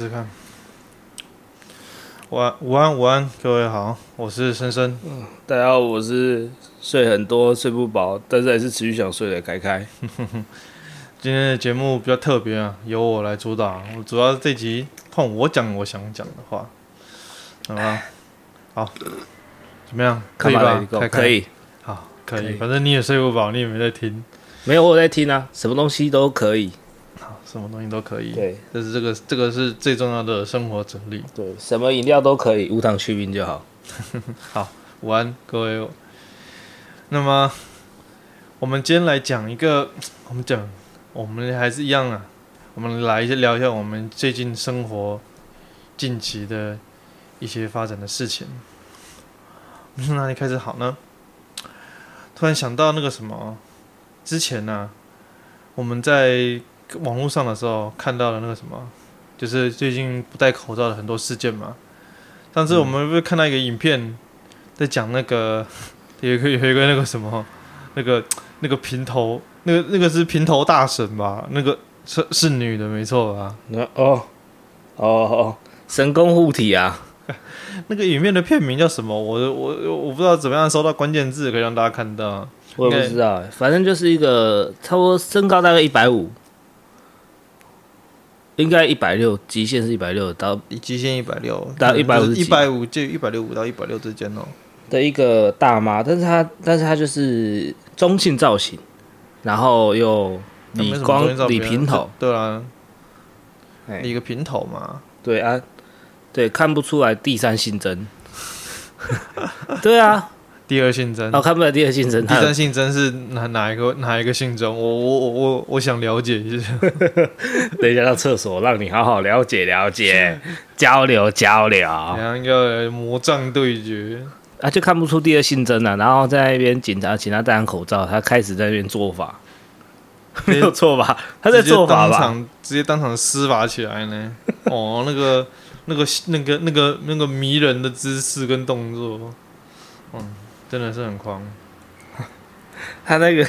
试试看，午安午安午安，各位好，我是深深。嗯，大家好，我是睡很多睡不饱，但是还是持续想睡的凯凯。今天的节目比较特别啊，由我来主导。我主要这集换我讲我想讲的话，好吧？好，怎么样？可以吧？开开可以。好，可以。反正你也睡不饱，你也没在听。没有，我在听啊，什么东西都可以。什么东西都可以，对，这是这个这个是最重要的生活哲理。对，什么饮料都可以，无糖去冰就好。好，午安各位。那么我们今天来讲一个，我们讲，我们还是一样啊，我们来聊一下我们最近生活近期的一些发展的事情。我们从哪里开始好呢？突然想到那个什么，之前呢、啊，我们在。网络上的时候看到了那个什么，就是最近不戴口罩的很多事件嘛。上次我们不是看到一个影片，在讲那个 有一个有一个那个什么，那个那个平头，那个那个是平头大神吧？那个是是女的没错吧？那哦哦哦，神功护体啊！那个影片的片名叫什么？我我我不知道怎么样搜到关键字可以让大家看到。我也不知道，反正就是一个差不多身高大概一百五。应该一百六，极限是一百六到极限一百六到一百五，一百五就一百六五到一百六之间哦。的一个大妈，但是她但是她就是中性造型，然后又理光理平头，对啊，理个平头嘛，对啊，对看不出来第三性征，对啊。第二性征哦，看不了第二性征。第三性征是哪哪一个哪一个性征？我我我我我想了解一下。等一下到厕所，让你好好了解了解，交 流交流。两个魔杖对决啊，就看不出第二性征了。然后在那边警察请他戴上口罩，他开始在那边做法，没有错吧？他在做法吧？直接当场施法起来呢？哦，那个那个那个那个那个迷人的姿势跟动作，嗯。真的是很狂，他那个，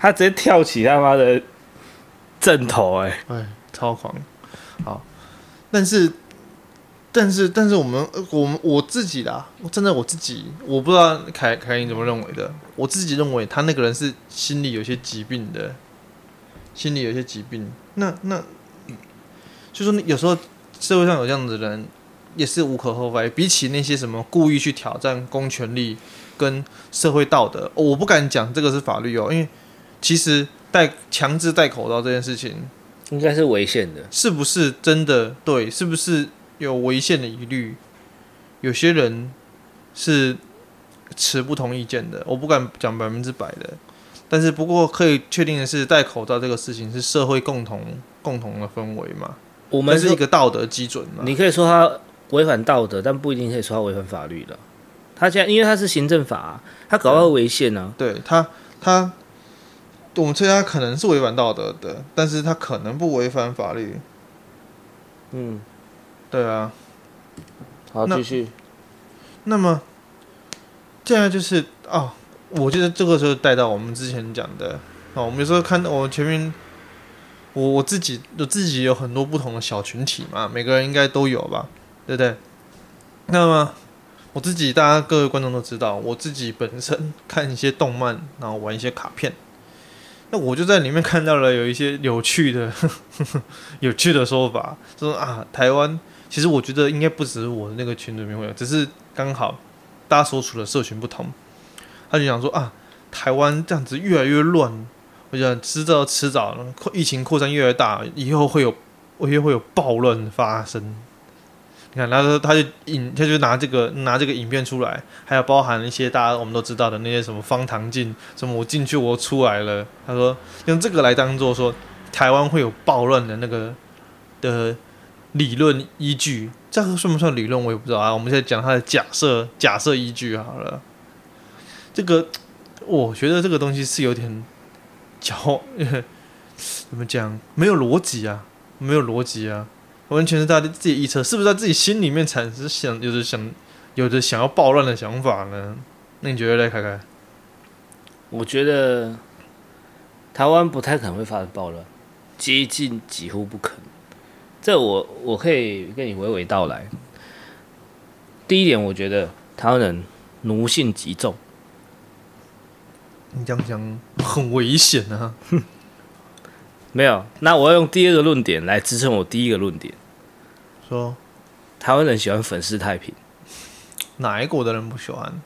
他直接跳起他妈的阵头，哎，哎，超狂，好，但是，但是，但是我们，我们我自己啦，我真的我自己，我不知道凯凯你怎么认为的，我自己认为他那个人是心理有些疾病的，心里有些疾病，那那，就说有时候社会上有这样子的人。也是无可厚非，比起那些什么故意去挑战公权力跟社会道德，哦，我不敢讲这个是法律哦，因为其实戴强制戴口罩这件事情应该是违宪的，是不是真的对？是不是有违宪的疑虑？有些人是持不同意见的，我不敢讲百分之百的，但是不过可以确定的是，戴口罩这个事情是社会共同共同的氛围嘛，我们是一个道德基准嘛，你可以说他。违反道德，但不一定可以说他违反法律的。他现在因为他是行政法、啊，他搞到违宪呢。对他，他，我们觉得他可能是违反道德的，但是他可能不违反法律。嗯，对啊。好，继续。那么，现在就是哦，我觉得这个时候带到我们之前讲的哦，我们有时候看到我前面。我我自己我自己有很多不同的小群体嘛，每个人应该都有吧，对不对？那么我自己，大家各位观众都知道，我自己本身 看一些动漫，然后玩一些卡片，那我就在里面看到了有一些 有趣的、有趣的说法，说啊，台湾其实我觉得应该不止我的那个群里面会有，只是刚好大家所处的社群不同，他就想说啊，台湾这样子越来越乱。我想迟早迟早，疫情扩散越来越大，以后会有，以后会有暴乱发生。你看，他说他就引，他就拿这个拿这个影片出来，还有包含一些大家我们都知道的那些什么方唐镜，什么我进去我出来了。他说用这个来当做说台湾会有暴乱的那个的理论依据，这个算不算理论我也不知道啊。我们现在讲他的假设假设依据好了。这个我觉得这个东西是有点。脚怎么讲？没有逻辑啊，没有逻辑啊，完全是他的自己臆测，是不是在自己心里面产生想有的想有的想要暴乱的想法呢？那你觉得嘞，凯凯？我觉得台湾不太可能会发生暴乱，接近几乎不可能。这我我可以跟你娓娓道来。第一点，我觉得台湾人奴性极重。你这样讲很危险啊！没有，那我要用第二个论点来支撑我第一个论点。说，台湾人喜欢粉饰太平。哪一国的人不喜欢？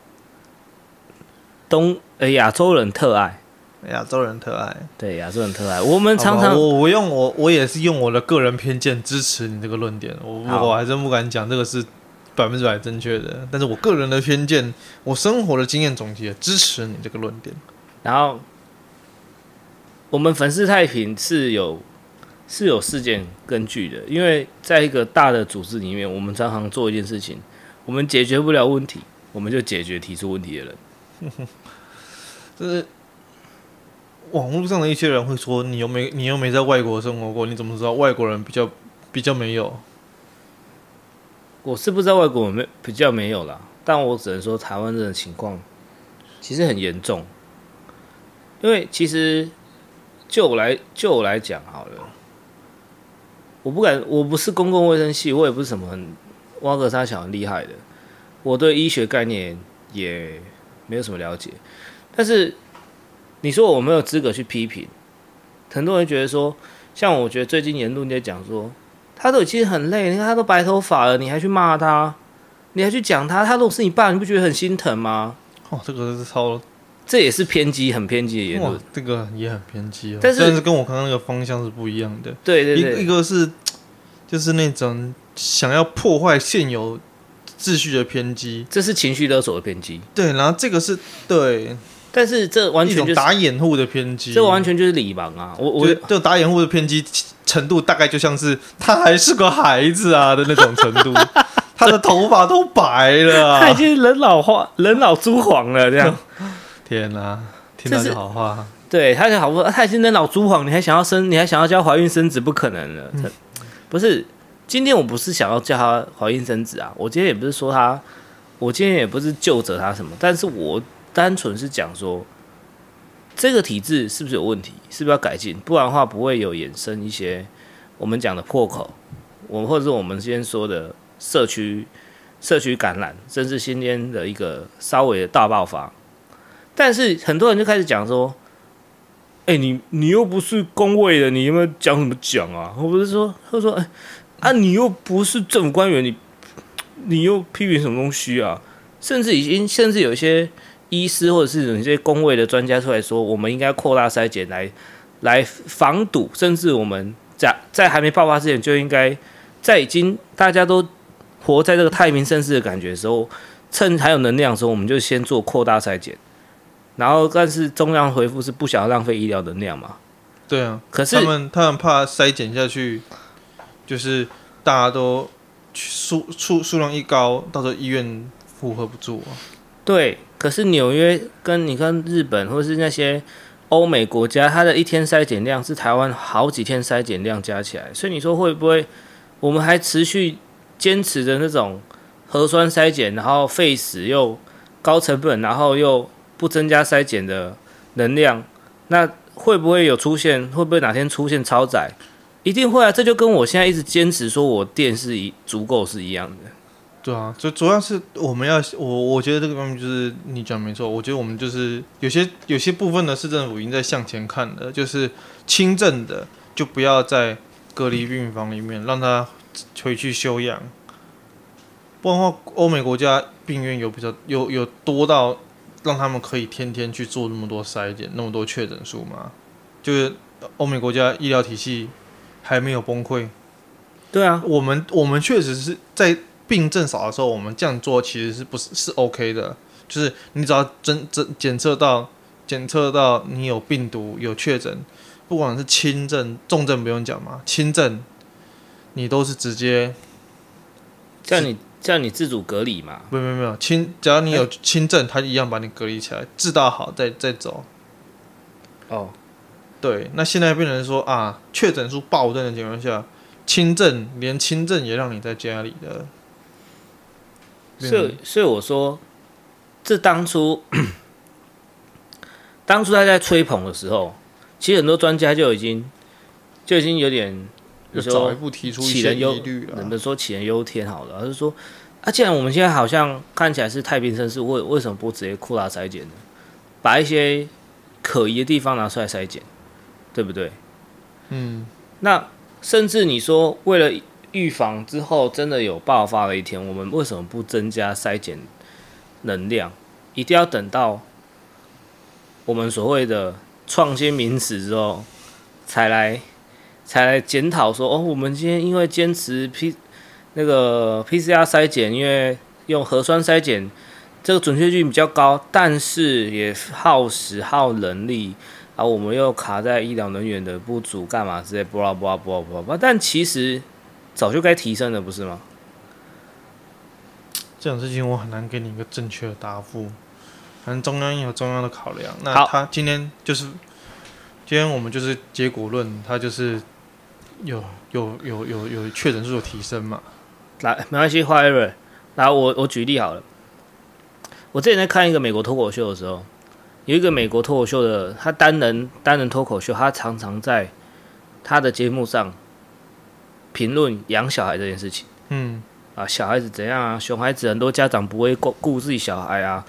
东呃亚洲人特爱。亚洲人特爱。对，亚洲人特爱。我们常常我我用我我也是用我的个人偏见支持你这个论点。我我还真不敢讲这个是百分之百正确的，但是我个人的偏见，我生活的经验总结支持你这个论点。然后，我们粉饰太平是有是有事件根据的，因为在一个大的组织里面，我们常常做一件事情，我们解决不了问题，我们就解决提出问题的人。就是网络上的一些人会说：“你又没你又没在外国生活过，你怎么知道外国人比较比较没有？”我是不知道外国没比较没有啦，但我只能说台湾人的情况其实很严重。因为其实，就我来就我来讲好了，我不敢，我不是公共卫生系，我也不是什么很挖个沙小很厉害的，我对医学概念也没有什么了解。但是你说我没有资格去批评，很多人觉得说，像我觉得最近言论在讲说，他都已经很累，你看他都白头发了，你还去骂他，你还去讲他，他如果是你爸，你不觉得很心疼吗？哦，这个是超。这也是偏激，很偏激的言论。这个也很偏激哦，但是，但是跟我刚刚那个方向是不一样的。对对对，一一个是就是那种想要破坏现有秩序的偏激，这是情绪勒索的偏激。对，然后这个是对，但是这完全就是打掩护的偏激，这完全就是李盲啊！我我就打掩护的偏激程度，大概就像是他还是个孩子啊的那种程度，他的头发都白了，啊，他已经人老化，人老珠黄了，这样。天哪、啊，听到就好话。对，他就好说，他已经人老珠黄，你还想要生，你还想要叫怀孕生子，不可能了。嗯、不是，今天我不是想要叫他怀孕生子啊，我今天也不是说他，我今天也不是就责他什么，但是我单纯是讲说，这个体制是不是有问题，是不是要改进，不然的话不会有衍生一些我们讲的破口，我或者是我们先说的社区社区感染，甚至今天的一个稍微的大爆发。但是很多人就开始讲说：“哎、你你又不是公卫的，你有没有讲什么讲啊？”我不是说，他说：“哎、啊，你又不是政府官员，你你又批评什么东西啊？”甚至已经，甚至有一些医师或者是有一些公卫的专家出来说：“我们应该扩大筛检来来防堵，甚至我们在在还没爆发之前就应该，在已经大家都活在这个太平盛世的感觉的时候，趁还有能量的时候，我们就先做扩大筛检。”然后，但是中央回复是不想要浪费医疗能量嘛？对啊，可是他们他们怕筛减下去，就是大家都数数数量一高，到时候医院负荷不住啊。对，可是纽约跟你看日本或是那些欧美国家，它的一天筛检量是台湾好几天筛检量加起来，所以你说会不会我们还持续坚持着那种核酸筛检，然后费时又高成本，然后又不增加筛检的能量，那会不会有出现？会不会哪天出现超载？一定会啊！这就跟我现在一直坚持说我电是一足够是一样的。对啊，就主要是我们要我我觉得这个方面就是你讲没错。我觉得我们就是有些有些部分的市政府已经在向前看了，就是轻症的就不要在隔离病房里面，让他回去休养。不然的话，欧美国家病院有比较有有多到。让他们可以天天去做那么多筛检，那么多确诊数吗？就是欧美国家医疗体系还没有崩溃。对啊，我们我们确实是在病症少的时候，我们这样做其实是不是是 OK 的？就是你只要真真检测到检测到你有病毒有确诊，不管是轻症重症不用讲嘛，轻症你都是直接在你。叫你自主隔离嘛？没有没有没有，轻只要你有轻症，他一样把你隔离起来，治到好再再走。哦，对，那现在变成说啊，确诊数暴增的情况下，轻症连轻症也让你在家里的。所以所以我说，这当初当初他在吹捧的时候，其实很多专家就已经就已经有点就早一步提出一些疑虑了。人们说杞人忧天好了，而是说啊，既然我们现在好像看起来是太平盛世，为为什么不直接扩大筛检呢？把一些可疑的地方拿出来筛检，对不对？嗯，那甚至你说为了预防之后真的有爆发的一天，我们为什么不增加筛检能量？一定要等到我们所谓的创新名词之后，才来才来检讨说哦，我们今天因为坚持 P 那个 PCR 筛检，因为用核酸筛检。这个准确率比较高，但是也耗时耗人力，然后我们又卡在医疗人员的不足，干嘛之类，不拉不拉不拉巴拉。但其实早就该提升了，不是吗？这种事情我很难给你一个正确的答复。反正中央有中央的考量。那他今天就是，今天我们就是结果论，他就是有有有有有确诊数有提升嘛？来，没关系，花瑞，来我我举例好了。我之前在看一个美国脱口秀的时候，有一个美国脱口秀的，他单人单人脱口秀，他常常在他的节目上评论养小孩这件事情。嗯，啊，小孩子怎样啊？熊孩子很多家长不会顾顾自己小孩啊，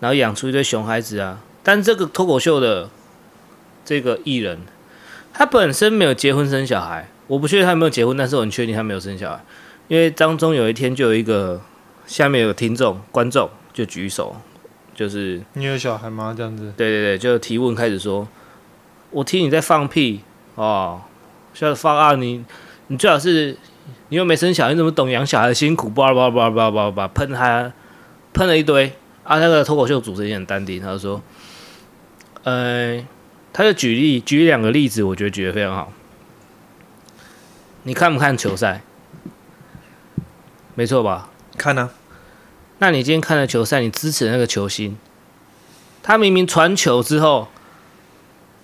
然后养出一堆熊孩子啊。但这个脱口秀的这个艺人，他本身没有结婚生小孩，我不确定他有没有结婚，但是我很确定他没有生小孩，因为当中有一天就有一个下面有个听众观众。就举手，就是你有小孩吗？这样子？对对对，就提问开始说，我听你在放屁哦，笑放啊！你你最好是你又没生小孩，你怎么懂养小孩的辛苦？叭叭叭叭叭叭喷他，喷了一堆啊！那个脱口秀主持人也很淡定，他就说，呃，他就举例举两个例子，我觉得举得非常好。你看不看球赛？没错吧？看呢、啊。那你今天看了球赛，你支持那个球星，他明明传球之后，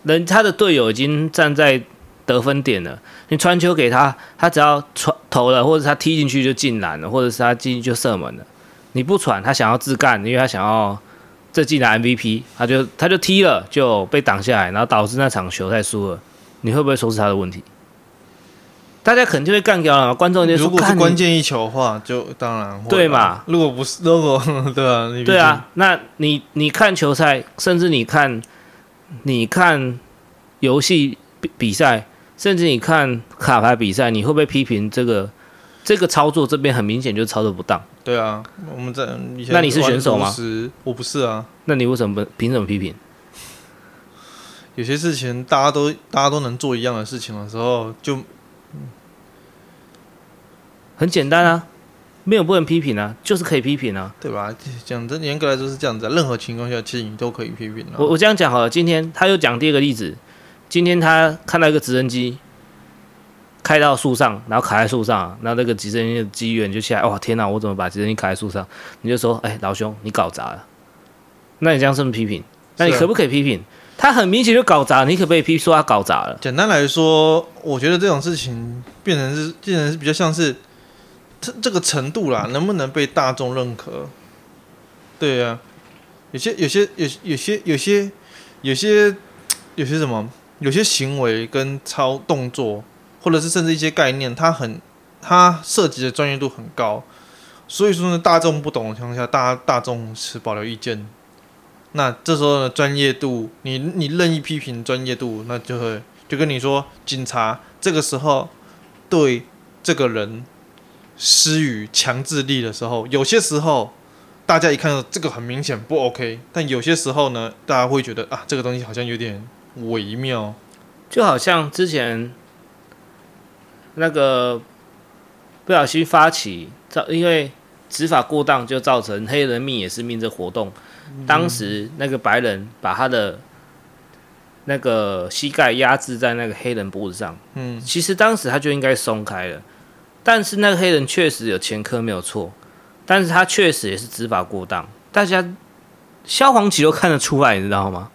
人他的队友已经站在得分点了，你传球给他，他只要传投了，或者他踢进去就进篮了，或者是他进去就射门了。你不传，他想要自干，因为他想要这季拿 MVP，他就他就踢了，就被挡下来，然后导致那场球赛输了。你会不会说是他的问题？大家肯定会干掉了，观众就说：“如果是关键一球的话，就当然会对嘛。如果不是，如果 对啊，对啊，那你你看球赛，甚至你看你看游戏比比赛，甚至你看卡牌比赛，你会不会批评这个这个操作？这边很明显就是操作不当。对啊，我们在那你是选手吗？我不是啊。那你为什么不凭什么批评？有些事情大家都大家都能做一样的事情的时候，就。很简单啊，没有不能批评啊，就是可以批评啊，对吧？讲真，严格来说是这样子啊，任何情况下其实你都可以批评啊。我我这样讲好了，今天他又讲第二个例子，今天他看到一个直升机开到树上，然后卡在树上，然后那个直升机的机员就起来，哇，天哪，我怎么把直升机卡在树上？你就说，哎，老兄，你搞砸了。那你这样是不是批评？那你可不可以批评？他很明显就搞砸，你可不可以批说他搞砸了？简单来说，我觉得这种事情变成是，变成是比较像是。这这个程度啦，能不能被大众认可？对呀、啊，有些有些有有些有些有些有些什么？有些行为跟操动作，或者是甚至一些概念，它很它涉及的专业度很高，所以说呢，大众不懂的情况下，大家大众持保留意见。那这时候呢，专业度，你你任意批评专业度，那就会就跟你说，警察这个时候对这个人。施予强制力的时候，有些时候大家一看到这个很明显不 OK，但有些时候呢，大家会觉得啊，这个东西好像有点微妙，就好像之前那个不小心发起造，因为执法过当就造成黑人命也是命这活动，当时那个白人把他的那个膝盖压制在那个黑人脖子上，嗯，其实当时他就应该松开了。但是那个黑人确实有前科没有错，但是他确实也是执法过当，大家萧煌奇都看得出来，你知道吗？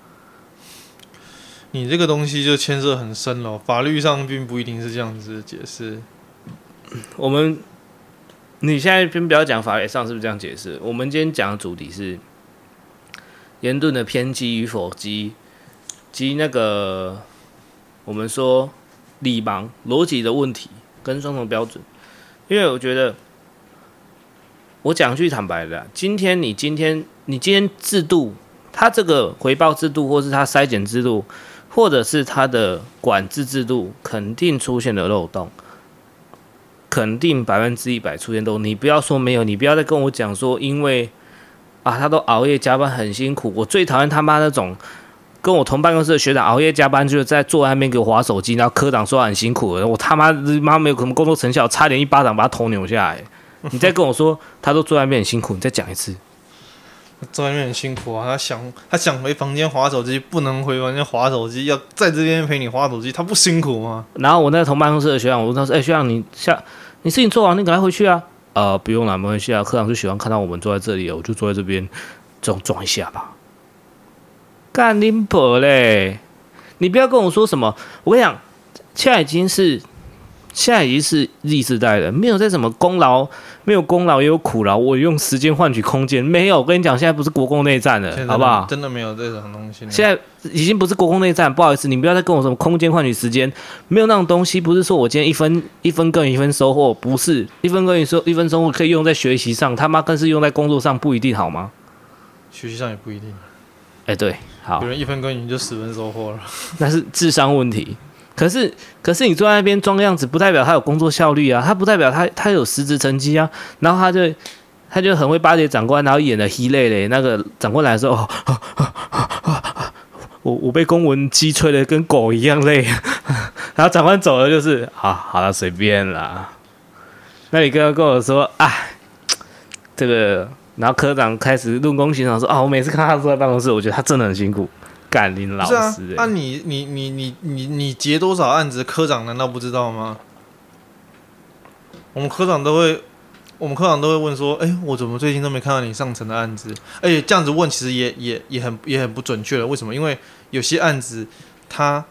你这个东西就牵涉很深了，法律上并不一定是这样子的解释。我们你现在先不要讲法律上是不是这样解释，我们今天讲的主题是言论的偏激与否及及那个我们说理盲逻辑的问题。跟双重标准，因为我觉得，我讲句坦白的，今天你今天你今天制度，它这个回报制度，或是它筛检制度，或者是它的管制制度，肯定出现了漏洞，肯定百分之一百出现漏洞。你不要说没有，你不要再跟我讲说，因为啊，他都熬夜加班很辛苦，我最讨厌他妈那种。跟我同办公室的学长熬夜加班，就是在坐在那边给我划手机，然后科长说很辛苦，我他妈妈没有什么工作成效，差点一巴掌把他头扭下来。你再跟我说他都坐在那边很辛苦，你再讲一次。坐在那边很辛苦啊，他想他想回房间划手机，不能回房间划手机，要在这边陪你划手机，他不辛苦吗？然后我那个同办公室的学长，我问他说：“哎、学长你下你事情做完，你赶快回去啊。”呃，不用了，没关系啊。科长就喜欢看到我们坐在这里，我就坐在这边，这种撞一下吧。干你婆嘞！你不要跟我说什么，我跟你讲，现在已经是现在已经是 Z 世代了，没有在什么功劳，没有功劳也有苦劳。我用时间换取空间，没有。我跟你讲，现在不是国共内战了，好不好？真的没有这种东西。现在已经不是国共内战，不好意思，你不要再跟我什么空间换取时间，没有那种东西。不是说我今天一分一分耕耘一分收获，不是一分耕耘收一分收获可以用在学习上，他妈更是用在工作上，不一定好吗？学习上也不一定。哎、欸，对。好，有人一分耕耘就十分收获了，那是智商问题。可是，可是你坐在那边装样子，不代表他有工作效率啊，他不代表他他有实质成绩啊。然后他就他就很会巴结长官，然后演的稀累嘞。那个长官来的时候，哦、我我被公文鸡吹的跟狗一样累。然后长官走了，就是好好了，随便啦。那你刚刚跟我说，哎，这个。然后科长开始论功行赏，说：“啊，我每次看他坐在办公室，我觉得他真的很辛苦，干林老师、欸。是啊，那、你你你你你你结多少案子，科长难道不知道吗？我们科长都会，我们科长都会问说：，哎，我怎么最近都没看到你上层的案子？而且这样子问，其实也也也很也很不准确了。为什么？因为有些案子，它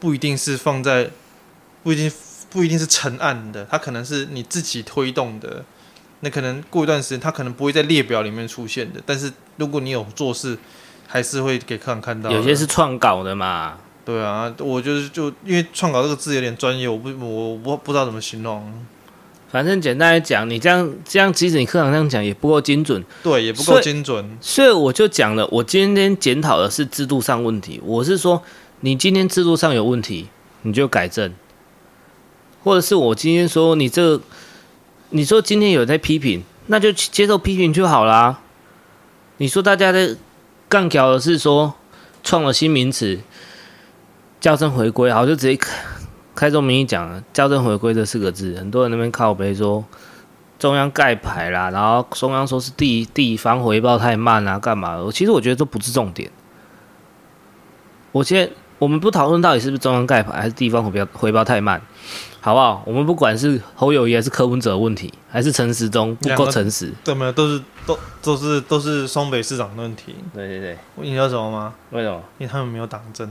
不一定是放在，不一定不一定是成案的，它可能是你自己推动的。”那可能过一段时间，他可能不会在列表里面出现的。但是如果你有做事，还是会给客人看到。有些是创稿的嘛。对啊，我就是就因为创稿这个字有点专业，我不我不不知道怎么形容。反正简单来讲，你这样这样，即使你课堂这样讲，也不够精准。对，也不够精准。所以，所以我就讲了，我今天检讨的是制度上问题。我是说，你今天制度上有问题，你就改正。或者是我今天说你这个。你说今天有在批评，那就接受批评就好啦。你说大家在杠脚的是说创了新名词，校正回归，好，就直接开开宗明义讲了校正回归这四个字。很多人那边靠北说中央盖牌啦，然后中央说是地地方回报太慢啊，干嘛？其实我觉得这不是重点。我现我们不讨论到底是不是中央盖牌，还是地方回报回报太慢。好不好？我们不管是侯友谊还是柯文哲的问题，还是陈时中不够诚实，对没有？都是都都是都是双北市长的问题。对对对，你知道什么吗？为什么？因为他们没有党证。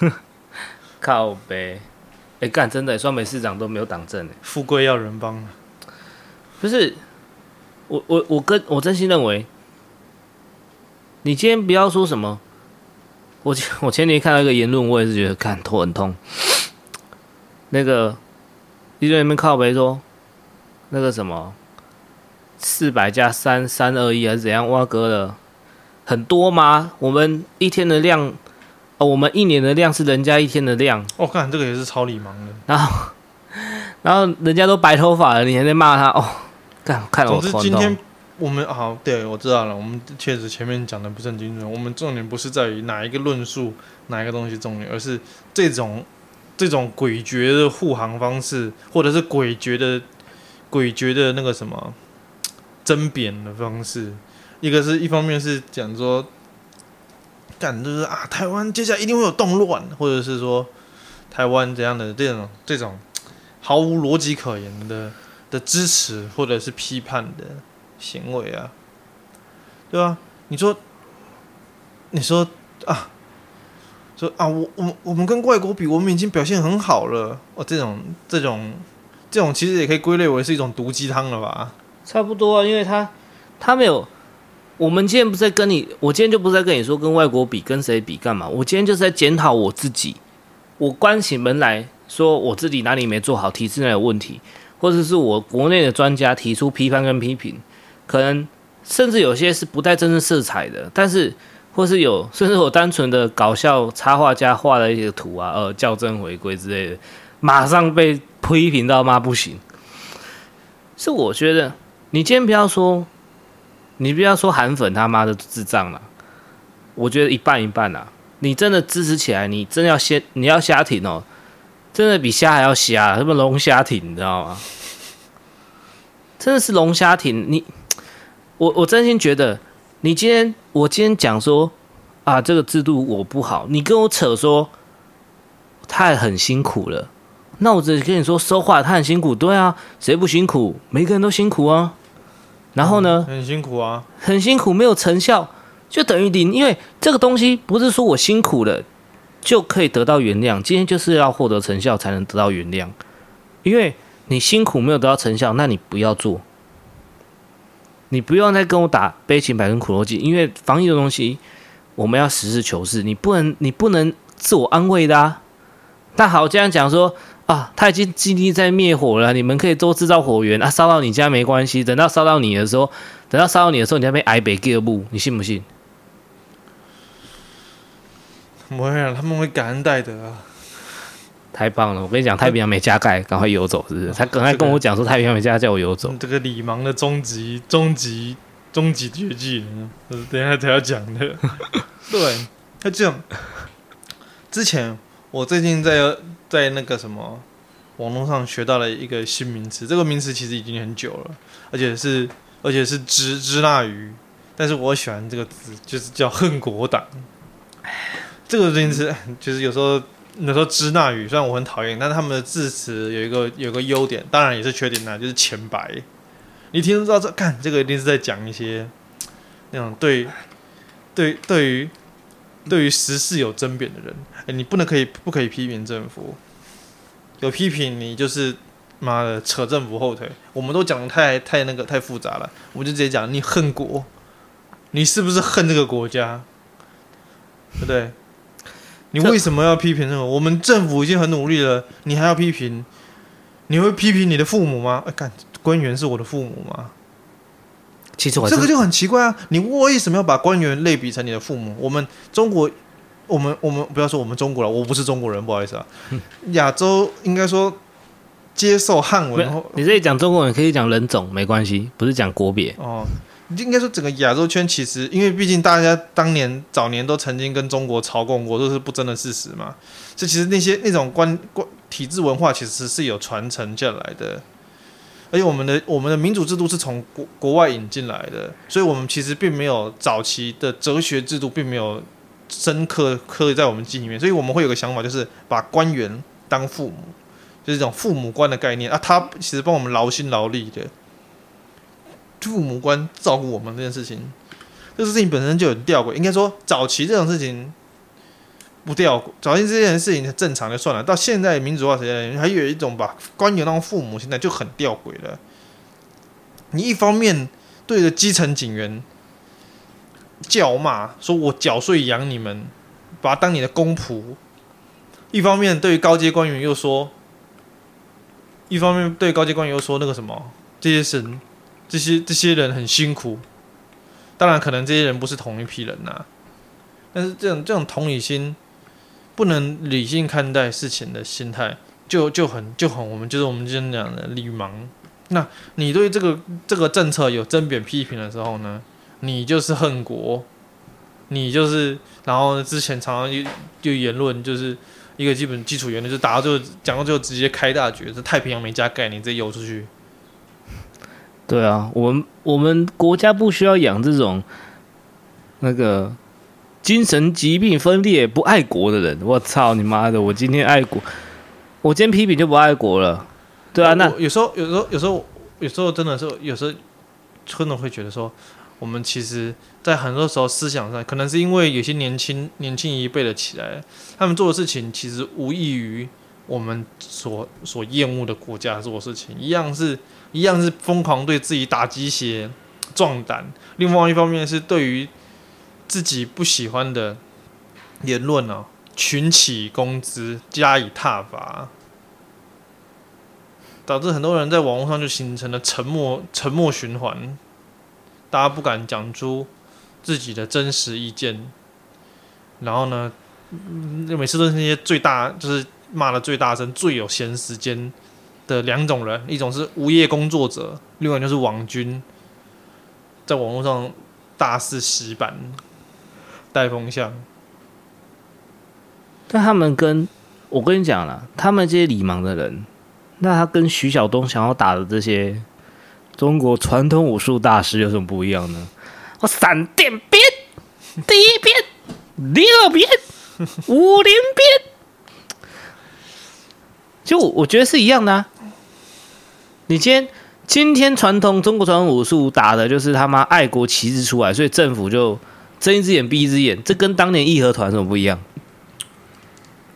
靠北，哎、欸，干真的，双北市长都没有党证。富贵要人帮。不是，我我我跟我真心认为，你今天不要说什么。我我前几天看到一个言论，我也是觉得看头很痛。那个一堆人们靠北说，那个什么四百加三三二一还是怎样挖哥的很多吗？我们一天的量哦，我们一年的量是人家一天的量。我、哦、看这个也是超礼盲的。然后 然后人家都白头发了，你还在骂他哦？看看我。总之今天我们好，对我知道了。我们确实前面讲的不是很精准。我们重点不是在于哪一个论述，哪一个东西重点，而是这种。这种诡谲的护航方式，或者是诡谲的诡谲的那个什么争辩的方式，一个是一方面是讲说，干就是啊，台湾接下来一定会有动乱，或者是说台湾怎样的这种这种毫无逻辑可言的的支持或者是批判的行为啊，对吧？你说，你说啊。啊，我我我们跟外国比，我们已经表现很好了。哦，这种这种这种其实也可以归类为是一种毒鸡汤了吧？差不多啊，因为他他没有。我们今天不是在跟你，我今天就不是在跟你说跟外国比，跟谁比干嘛？我今天就是在检讨我自己。我关起门来，说我自己哪里没做好，体制内有问题，或者是我国内的专家提出批判跟批评，可能甚至有些是不带政治色彩的，但是或是有甚至我单纯的搞笑插画家画的一些图啊，呃，校正回归之类的，马上被批评到妈不行。是我觉得，你今天不要说，你不要说韩粉他妈的智障了，我觉得一半一半啦。你真的支持起来，你真的要先你要瞎挺哦，真的比虾还要瞎，什么龙虾挺，你知道吗？真的是龙虾挺你，我我真心觉得，你今天我今天讲说啊，这个制度我不好，你跟我扯说他很辛苦了，那我只跟你说说话，他很辛苦，对啊，谁不辛苦？每个人都辛苦啊。然后呢？很辛苦啊，很辛苦，没有成效。就等于零，因为这个东西不是说我辛苦了就可以得到原谅，今天就是要获得成效才能得到原谅。因为你辛苦没有得到成效，那你不要做，你不用再跟我打悲情牌跟苦肉计，因为防疫的东西我们要实事求是，你不能你不能自我安慰的啊。那好，这样讲说啊，他已经尽力在灭火了，你们可以多制造火源啊，烧到你家没关系，等到烧到你的时候，等到烧到你的时候，你要被挨北第二步，你信不信？不会啊，他们会感恩戴德啊！太棒了！我跟你讲，太平洋没加盖，赶快游走，是不是？他刚才跟我讲说太平洋没加盖，叫我游走。这个李芒的终极、终极、终极绝技，等一下才要讲的。对，他这样。之前我最近在在那个什么网络上学到了一个新名词，这个名词其实已经很久了，而且是而且是支支那鱼，但是我喜欢这个字，就是叫恨国党。这个名词 就是有时候那时候支那语，虽然我很讨厌，但是他们的字词有一个有个优点，当然也是缺点呢，就是浅白。你听得到这，看这个一定是在讲一些那种对对对于对于时事有争辩的人。哎，你不能可以不可以批评政府？有批评你就是妈的扯政府后腿。我们都讲的太太那个太复杂了，我们就直接讲你恨国，你是不是恨这个国家？对不对？你为什么要批评这个？我们政府已经很努力了，你还要批评？你会批评你的父母吗？哎，干，官员是我的父母吗？其实我这个就很奇怪啊！你为什么要把官员类比成你的父母？我们中国，我们我们不要说我们中国了，我不是中国人，不好意思啊。亚洲应该说接受汉文后，你这里讲中国人可以讲人种没关系，不是讲国别哦。应该说，整个亚洲圈其实，因为毕竟大家当年早年都曾经跟中国朝贡过，都是不争的事实嘛。所以其实那些那种关关体制文化，其实是有传承下来的。而且我们的我们的民主制度是从国国外引进来的，所以我们其实并没有早期的哲学制度，并没有深刻刻在我们记忆里面。所以我们会有个想法，就是把官员当父母，就是这种父母官的概念啊。他其实帮我们劳心劳力的。父母官照顾我们这件事情，这个事情本身就很吊诡。应该说，早期这种事情不吊诡，早期这件事情正常就算了。到现在民主化时代，还有一种把官员当父母，现在就很吊诡了。你一方面对着基层警员叫骂，说我缴税养你们，把他当你的公仆；一方面对于高阶官员又说，一方面对高阶官员又说那个什么这些神。这些这些人很辛苦，当然可能这些人不是同一批人呐、但是这种这种同理心，不能理性看待事情的心态，就就很就很我们就是我们今天讲的理盲。那你对这个这个政策有争辩批评的时候呢，你就是恨国，你就是然后之前常常就就言论就是一个基本基础言论，就打到最后讲到最后直接开大局，这太平洋没加盖，你直接游出去。对啊，我们我们国家不需要养这种那个精神疾病分裂不爱国的人。我操你妈的！我今天爱国，我今天批评就不爱国了。对啊，那有时候有时候有时候有时候真的是有时候真的会觉得说，我们其实，在很多时候思想上，可能是因为有些年轻年轻一辈的起来，他们做的事情其实无异于我们所所厌恶的国家做的事情，一样是。一样是疯狂对自己打鸡血、壮胆。另外一方面是对于自己不喜欢的言论呢、群起攻之，加以挞伐。导致很多人在网络上就形成了沉默沉默循环，大家不敢讲出自己的真实意见，然后呢，每次都是那些最大就是骂的最大声、最有闲时间的两种人，一种是无业工作者，另外就是网军，在网络上大肆洗版、带风向。但他们跟我跟你讲了，他们这些理盲的人，那他跟徐晓东想要打的这些中国传统武术大师有什么不一样呢？我闪电鞭，第一鞭，第二鞭，武林鞭，就我觉得是一样的啊。你今天今天传统中国传统武术打的就是他妈爱国旗帜出来，所以政府就睁一只眼闭一只眼，这跟当年义和团什么不一样？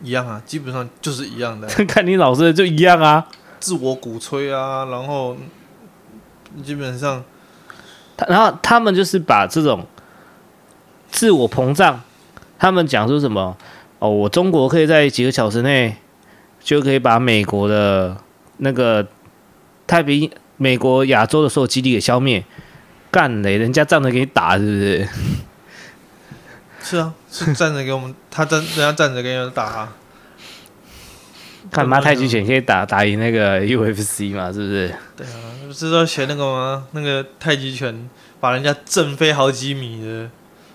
一样啊，基本上就是一样的。看你老师的就一样啊，自我鼓吹啊，然后基本上，他然后他们就是把这种自我膨胀，他们讲说什么哦，我中国可以在几个小时内就可以把美国的那个太平美国亚洲的所有基地给消灭，干嘞，人家站着给你打是不是？是啊，是站着给我们，他站，人家站着给人打啊。干嘛太极拳可以打打赢那个 UFC 嘛？是不是？对啊，不是说学那个吗？那个太极拳把人家震飞好几米的，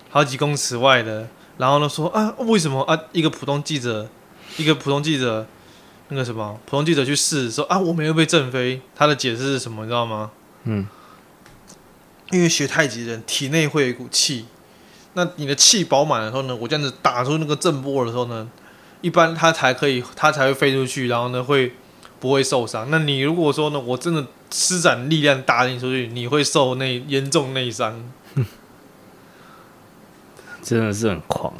好几公尺外的，然后呢说啊，为什么啊？一个普通记者，一个普通记者，那个什么普通记者去试说啊，我没有被震飞。他的解释是什么？你知道吗？嗯，因为学太极的人体内会有一股气。那你的气饱满的时候呢，我这样子打出那个震波的时候呢，一般他才可以，他才会飞出去，然后呢会不会受伤？那你如果说呢，我真的施展力量打你出去，你会受内严重内伤。真的是很狂，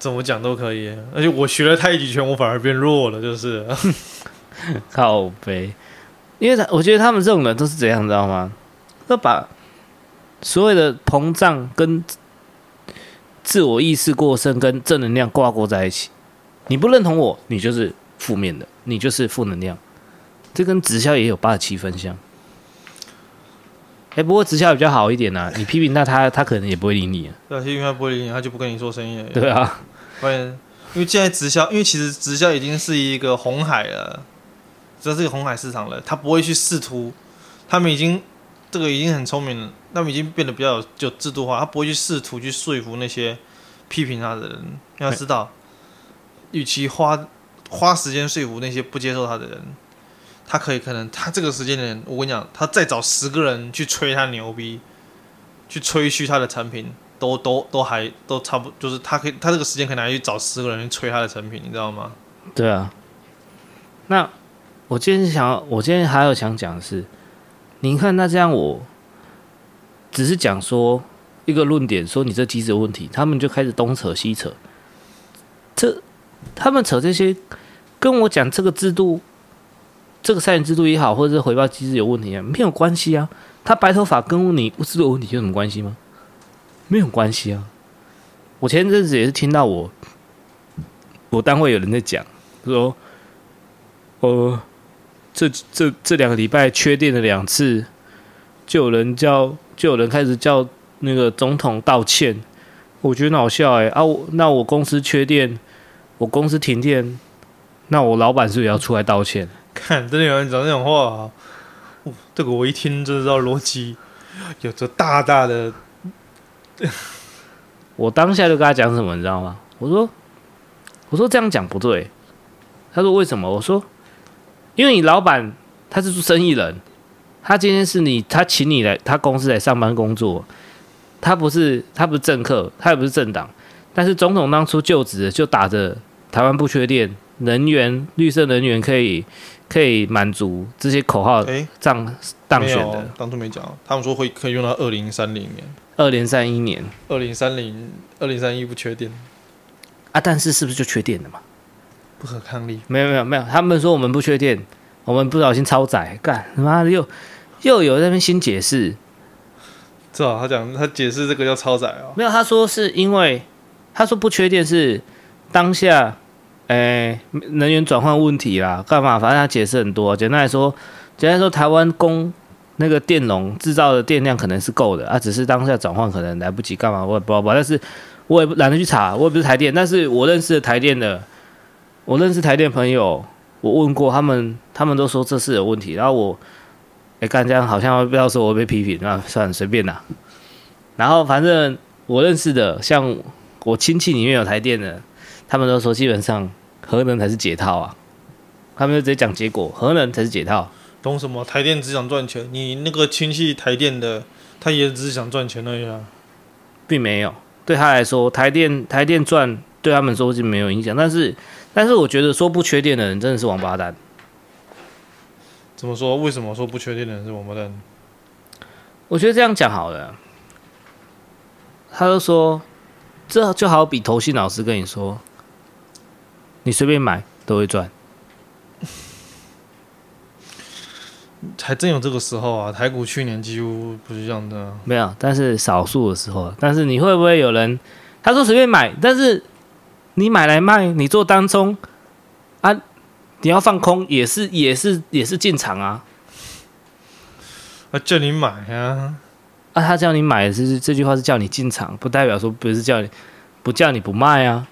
怎么讲都可以。而且我学了太极拳，我反而变弱了，就是 靠北。因为他我觉得他们这种人都是这样，知道吗？要把。所谓的膨胀跟自我意识过剩跟正能量挂钩在一起，你不认同我，你就是负面的，你就是负能量。这跟直销也有八十七分像。哎、欸，不过直销比较好一点呐、啊，你批评他，他他可能也不会理你。对啊，批评他不会理你，他就不跟你做生意了。对啊，关键因为现在直销，因为其实直销已经是一个红海了，这是一个红海市场了，他不会去试图，他们已经。这个已经很聪明了，他们已经变得比较有就制度化，他不会去试图去说服那些批评他的人。要知道，与其花花时间说服那些不接受他的人，他可以可能他这个时间点，我跟你讲，他再找十个人去吹他牛逼，去吹嘘他的产品，都都都还都差不，就是他可以他这个时间可能还去找十个人去吹他的产品，你知道吗？对啊。那我今天想，我今天还有想讲的是。你看，那这样我只是讲说一个论点，说你这机制有问题，他们就开始东扯西扯。这他们扯这些，跟我讲这个制度，这个筛选制度也好，或者是回报机制有问题啊，没有关系啊。他白头发跟你制度有问题有什么关系吗？没有关系啊。我前阵子也是听到我我单位有人在讲，说，呃。这这这两个礼拜缺电了两次，就有人叫，就有人开始叫那个总统道歉。我觉得好笑哎啊！那我公司缺电，我公司停电，那我老板是不是也要出来道歉？真的有人讲这种话啊！这个我一听就知道逻辑有着大大的。我当下就跟他讲什么，你知道吗？我说，我说这样讲不对。他说为什么？我说。因为你老板他是做生意人，他今天是你，他请你来他公司来上班工作，他不是他不是政客，他也不是政党，但是总统当初就职就打着台湾不缺电，能源绿色能源可以可以满足这些口号，哎，当当选的，当初没讲，他们说会可以用到二零三零年，二零三一年，二零三零二零三一不缺电。啊，但是是不是就缺电了嘛？不可抗力，没有没有没有，他们说我们不缺电，我们不小心超载，干他妈的又又有那边新解释，是吧？他讲他解释这个叫超载哦，没有，他说是因为他说不缺电是当下哎，能源转换问题啦，干嘛？反正他解释很多。简单来说，简单来说，台湾供那个电容制造的电量可能是够的啊，只是当下转换可能来不及，干嘛？我也不知道。但是我也懒得去查，我也不是台电，但是我认识的台电的，我认识台电朋友，我问过他们，他们都说这是有问题。然后我，哎，干这样好像不要说我被批评，那算，随便啦。然后反正我认识的，像我亲戚里面有台电的，他们都说基本上核能才是解套啊。他们就直接讲结果，核能才是解套。懂什么？台电只想赚钱，你那个亲戚台电的，他也只是想赚钱而已啊，并没有。对他来说，台电台电赚对他们说是没有影响。但是，但是我觉得说不缺电的人真的是王八蛋。怎么说？为什么说不缺电的人是王八蛋？我觉得这样讲好了。他就说，这就好比投信老师跟你说，你随便买都会赚。还真有这个时候啊！台股去年几乎不是这样的啊。没有，但是少数的时候。但是你会不会有人他说随便买，但是你买来卖，你做当中啊，你要放空也是也是也是进场啊。啊，叫你买啊！啊，他叫你买是这句话是叫你进场，不代表说不是叫你不叫你不卖啊。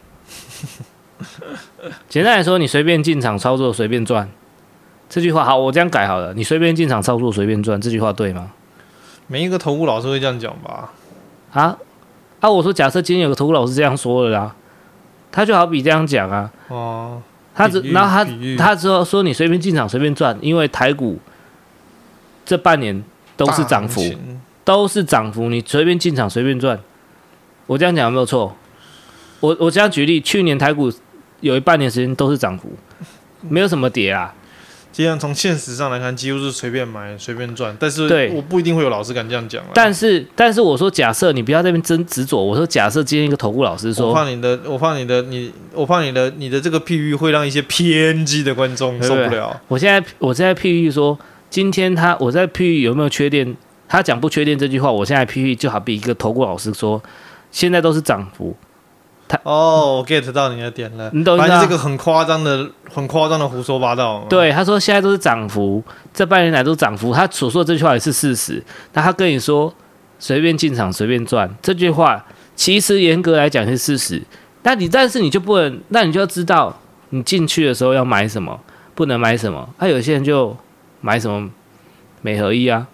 简单来说，你随便进场操作，随便赚。这句话好，我这样改好了。你随便进场操作，随便赚，这句话对吗？每一个投顾老师会这样讲吧？啊啊！我说，假设今天有个投顾老师这样说了啦，他就好比这样讲啊。哦。他只然后他他之后说，你随便进场随便赚，因为台股这半年都是涨幅，都是涨幅，你随便进场随便赚。我这样讲有没有错？我我这样举例，去年台股有一半年时间都是涨幅，没有什么跌啊。既然从现实上来看，几乎是随便买随便赚，但是我不一定会有老师敢这样讲。但是，但是我说假设你不要在那边真执着。我说假设今天一个投顾老师说，我怕你的，我怕你的，你，我怕你的，你的这个譬喻会让一些偏激的观众受不了。对对，我现在，我现在譬喻说，今天他我在譬喻有没有缺电？他讲不缺电这句话，我现在譬喻就好比一个投顾老师说，现在都是涨幅。他哦，我 get 到你的点了。你懂反正这个很夸张的、很夸张的胡说八道。对，他说现在都是涨幅，这半年来都是涨幅。他所说的这句话也是事实。那他跟你说随便进场随便赚，这句话其实严格来讲是事实。那你但是你就不能，那你就要知道你进去的时候要买什么，不能买什么。他、啊、有些人就买什么美合一啊。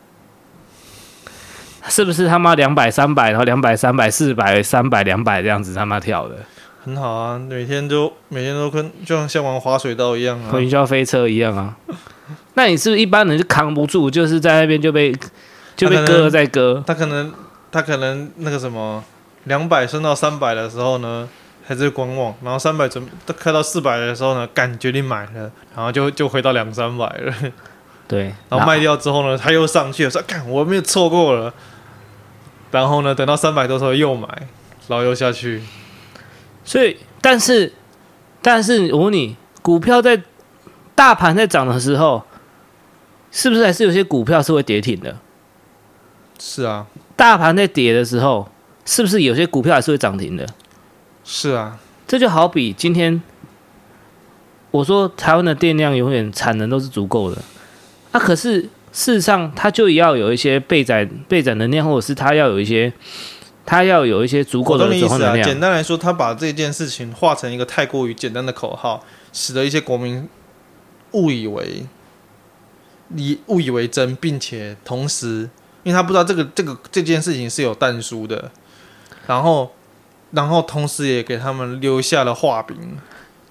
是不是他妈两百三百，然后两百三百四百三百两百这样子他妈跳的？很好啊，每天都每天都跟就像像玩滑水道一样啊，云霄飞车一样啊。那你是不是一般人就扛不住，就是在那边就被就被割了再割？他可能他可能那个什么两百升到三百的时候呢，还在观望，然后三百准开到四百的时候呢，干决定买了，然后就就回到两三百了。对，然后卖掉之后呢，他又上去了，说干我没有错过了。然后呢，等到三百多时候又买，然后又下去。所以，但是，但是我问你，股票在大盘在涨的时候，是不是还是有些股票是会跌停的？是啊。大盘在跌的时候，是不是有些股票还是会涨停的？是啊。这就好比今天我说台湾的电量永远产能都是足够的，那、啊、可是。事实上，他就要有一些备载备载能量，或者是他要有一些，他要有一些足够的转换能量。简单来说，他把这件事情化成一个太过于简单的口号，使得一些国民误以为你误以为真，并且同时，因为他不知道这个这个这件事情是有但书的，然后然后同时也给他们留下了画饼。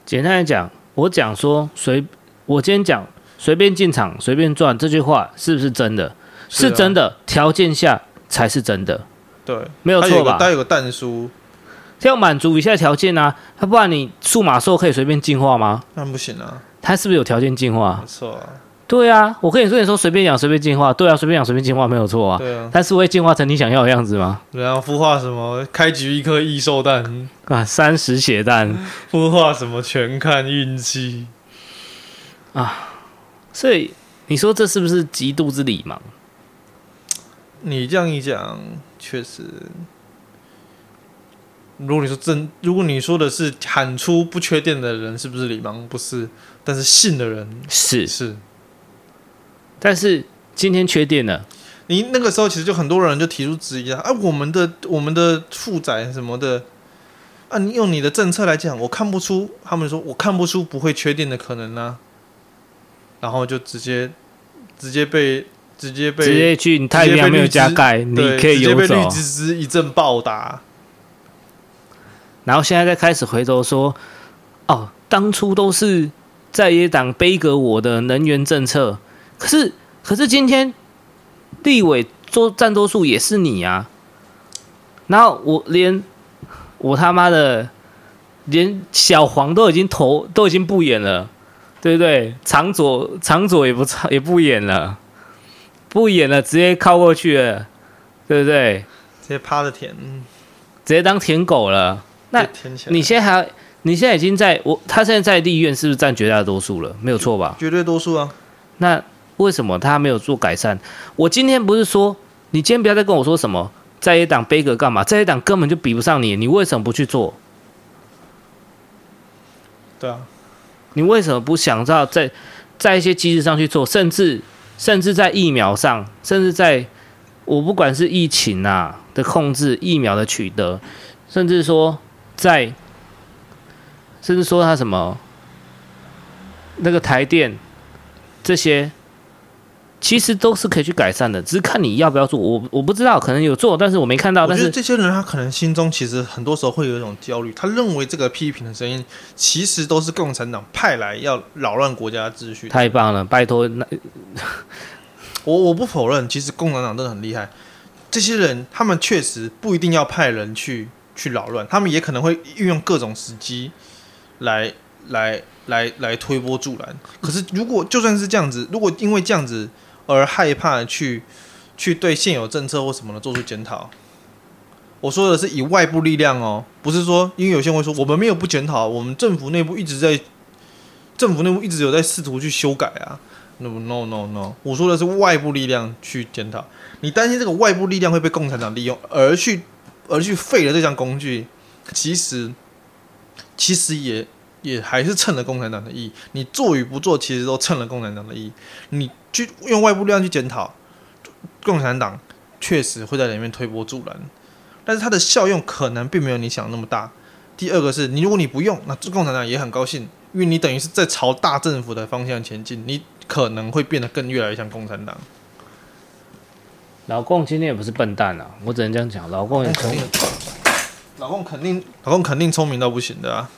简单来讲，我讲说，随我今天讲。随便进场，随便赚，这句话是不是真的？是，啊、是真的，条件下才是真的。对，没有错吧？它有个蛋书，要满足以下条件啊，它不然你数码兽可以随便进化吗？那不行啊，它是不是有条件进化？没错啊。对啊，我跟你说，你说随便养随便进化，对啊，随便养随便进化没有错啊。对啊，但是会进化成你想要的样子吗？然后孵化什么？开局一颗异兽蛋啊，三十血蛋，孵化什么？全看运气啊。所以你说这是不是极度之礼盲？你这样一讲，确实，如果你说真，如果你说的是喊出不缺电的人是不是李芒？不是，但是信的人是是。但是今天缺电了，你那个时候其实就很多人就提出质疑啊，啊，我们的我们的负载什么的，啊，你用你的政策来讲，我看不出，他们说我看不出不会缺电的可能啊，然后就直接直接被直接被直接去，你太阳没有加盖，你可以游走，直接被绿芝芝一阵暴打。然后现在再开始回头说，哦，当初都是在野党背革我的能源政策，可是可是今天立委做占多数也是你啊，然后我连我他妈的连小黄都已经投都已经不演了，对不对？长左长左也不也不演了，不演了，直接靠过去了，对不对？直接趴着舔，直接当舔狗了。那你现在还，你现在已经在我，他现在在立院是不是占绝大多数了？没有错吧？绝对多数啊。那为什么他没有做改善？我今天不是说，你今天不要再跟我说什么在野党背格干嘛？在野党根本就比不上你，你为什么不去做？对啊，你为什么不想到在在一些机制上去做？甚至甚至在疫苗上，甚至在我不管是疫情啊的控制、疫苗的取得，甚至说。在，甚至说他什么，那个台电这些，其实都是可以去改善的，只是看你要不要做。我我不知道，可能有做，但是我没看到。但是这些人他可能心中其实很多时候会有一种焦虑，他认为这个批评的声音其实都是共产党派来要扰乱国家秩序。太棒了，拜托那 我我不否认，其实共产党真的很厉害。这些人他们确实不一定要派人去。去扰乱，他们也可能会运用各种时机来来来来推波助澜。可是，如果就算是这样子，如果因为这样子而害怕去去对现有政策或什么的做出检讨，我说的是以外部力量哦，不是说因为有些人会说我们没有不检讨，我们政府内部一直在政府内部一直有在试图去修改啊。No no no no，我说的是外部力量去检讨。你担心这个外部力量会被共产党利用而去。而去废了这项工具，其实其实也也还是趁了共产党的意。你做与不做，其实都趁了共产党的意。你去用外部力量去检讨共产党，确实会在里面推波助澜，但是它的效用可能并没有你想那么大。第二个是你，如果你不用，那共产党也很高兴，因为你等于是在朝大政府的方向前进，你可能会变得更越来越像共产党。老共今天也不是笨蛋啊，我只能这样讲。老共也聪明，老共肯定，老共肯定聪明到不行的啊！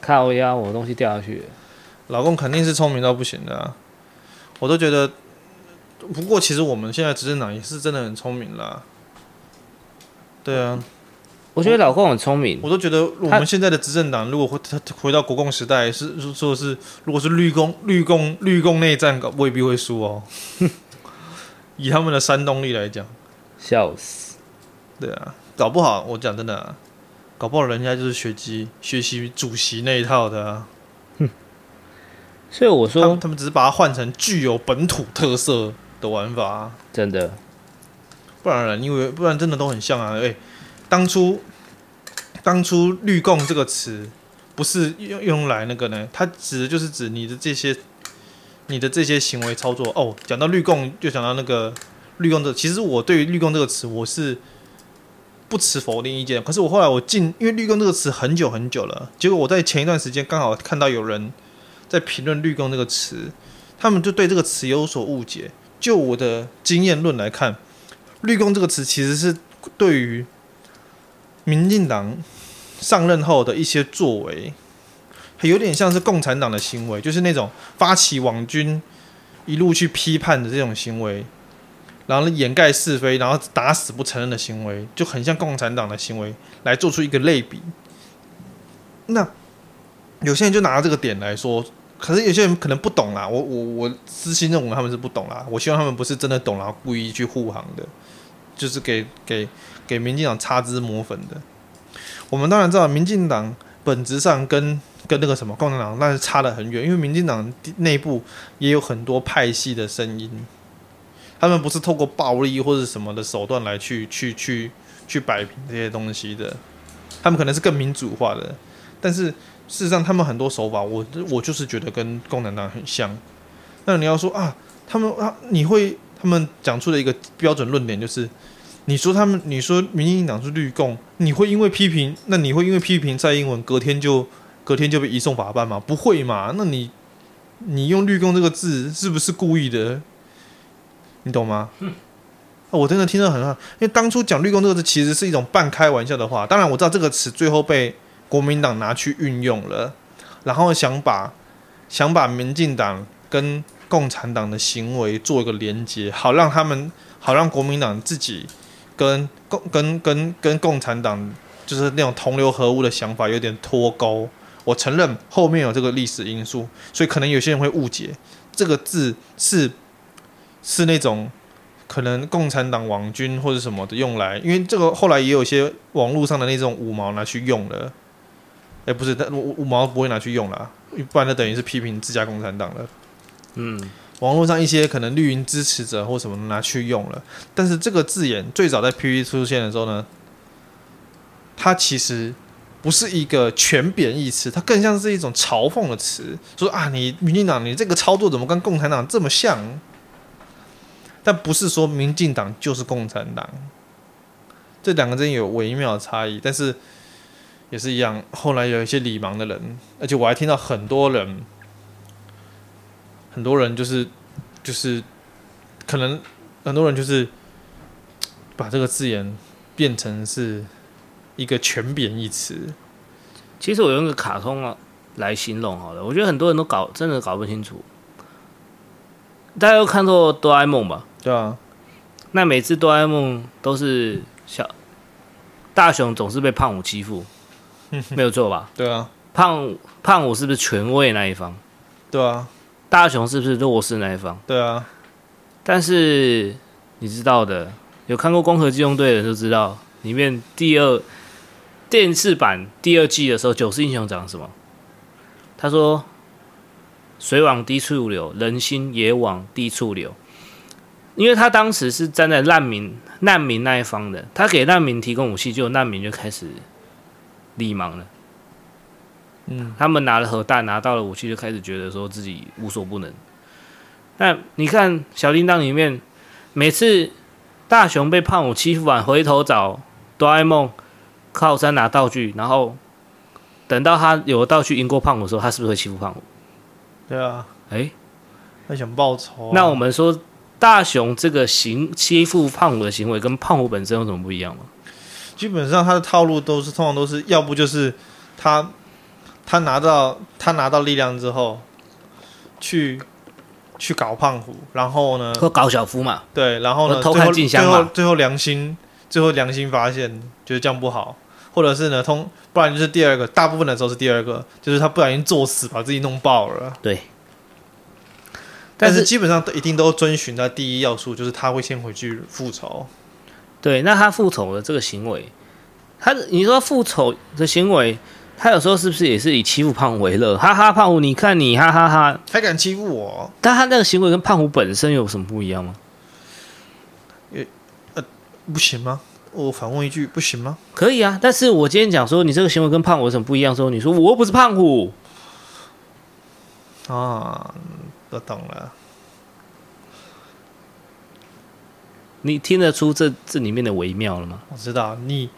靠呀，我东西掉下去。老共肯定是聪明到不行的啊！我都觉得，不过其实我们现在执政党也是真的很聪明啦。对啊，我觉得老共很聪明。我都觉得我们现在的执政党，如果回他回到国共时代，是说是如果是绿共绿共绿共内战，未必会输哦。以他们的煽动力来讲，笑死！对啊，搞不好我讲真的、啊，搞不好人家就是学习学习主席那一套的啊。哼，所以我说他，他们只是把它换成具有本土特色的玩法、啊，真的。不然了，因为不然真的都很像啊。哎、欸，当初当初“绿共”这个词不是用用来那个呢？它指的就是指你的这些。你的这些行为操作哦，讲到绿共就讲到那个绿共的。其实我对于绿共这个词我是不持否定意见。可是我后来我进，因为绿共这个词很久很久了，结果我在前一段时间刚好看到有人在评论绿工这个词，他们就对这个词有所误解。就我的经验论来看，绿工这个词其实是对于民进党上任后的一些作为。有点像是共产党的行为，就是那种发起网军，一路去批判的这种行为，然后掩盖是非，然后打死不承认的行为，就很像共产党的行为，来做出一个类比。那有些人就拿这个点来说，可是有些人可能不懂啦。我我我私心认为他们是不懂啦。我希望他们不是真的懂，然后故意去护航的，就是给给给民进党擦脂抹粉的。我们当然知道，民进党本质上跟跟那个什么共产党那是差得很远，因为民进党内部也有很多派系的声音，他们不是透过暴力或者什么的手段来去去去去摆平这些东西的，他们可能是更民主化的，但是事实上他们很多手法，我我就是觉得跟共产党很像。那你要说啊，他们啊，你会他们讲出了一个标准论点，就是你说他们，你说民进党是绿共，你会因为批评，那你会因为批评蔡英文，隔天就隔天就被移送法办吗？不会嘛？那你你用绿共这个字是不是故意的？你懂吗？嗯我真的听得很好，因为当初讲绿共这个字其实是一种半开玩笑的话。当然我知道这个词最后被国民党拿去运用了，然后想把想把民进党跟共产党的行为做一个连接，好让他们好让国民党自己跟共跟跟跟共产党就是那种同流合污的想法有点脱钩。我承认后面有这个历史因素，所以可能有些人会误解这个字是是那种。可能共产党网军或者什么的用来，因为这个后来也有些网络上的那种五毛拿去用了，哎，不是，但五五毛不会拿去用了，不然那等于是批评自家共产党了。嗯，网络上一些可能绿营支持者或什么拿去用了，但是这个字眼最早在 PPT 出现的时候呢，它其实不是一个全贬义词，它更像是一种嘲讽的词，说啊，你民进党你这个操作怎么跟共产党这么像？但不是说民进党就是共产党，这两个之间有微妙的差异，但是也是一样。后来有一些理盲的人，而且我还听到很多人，很多人就是就是可能很多人就是把这个字眼变成是一个全贬义词。其实我用个卡通啊来形容好了，我觉得很多人都搞真的搞不清楚。大家都看过哆啦 A 梦吧？对啊，那每次哆啦 A 梦都是小大雄总是被胖虎欺负，没有错吧？对啊，胖胖虎是不是权威那一方？对啊，大雄是不是弱势那一方？对啊，但是你知道的，有看过《攻壳机动队》的人都知道，里面第二电视版第二季的时候，九世英雄讲什么？他说：“水往低处流，人心也往低处流。”因为他当时是站在难民难民那一方的，他给难民提供武器，就难民就开始理盲了。嗯，他们拿了核弹，拿到了武器，就开始觉得说自己无所不能。那你看小叮当里面，每次大雄被胖虎欺负完，回头找哆啦 A 梦靠山拿道具，然后等到他有道具赢过胖虎的时候，他是不是会欺负胖虎？对啊，哎、欸，他想报仇、啊。那我们说。大雄这个行欺负胖虎的行为，跟胖虎本身有什么不一样吗？基本上他的套路都是，通常都是要不就是他他拿到他拿到力量之后，去去搞胖虎，然后呢，或搞小夫嘛。对，然后呢，偷看静香嘛，最后最后良心最后良心发现，觉得这样不好，或者是呢，通不然就是第二个，大部分的时候是第二个，就是他不小心作死，把自己弄爆了。对。但是基本上都一定都遵循他第一要素，就是他会先回去复仇。对，那他复仇的这个行为，他你说复仇的行为，他有时候是不是也是以欺负胖虎为乐？哈哈，胖虎，你看你哈哈哈，还敢欺负我？但他那个行为跟胖虎本身有什么不一样吗？呃，不行吗？我反问一句，不行吗？可以啊，但是我今天讲说你这个行为跟胖虎有什么不一样的时候，你说我又不是胖虎啊。我懂了，你听得出这这里面的微妙了吗？我知道，你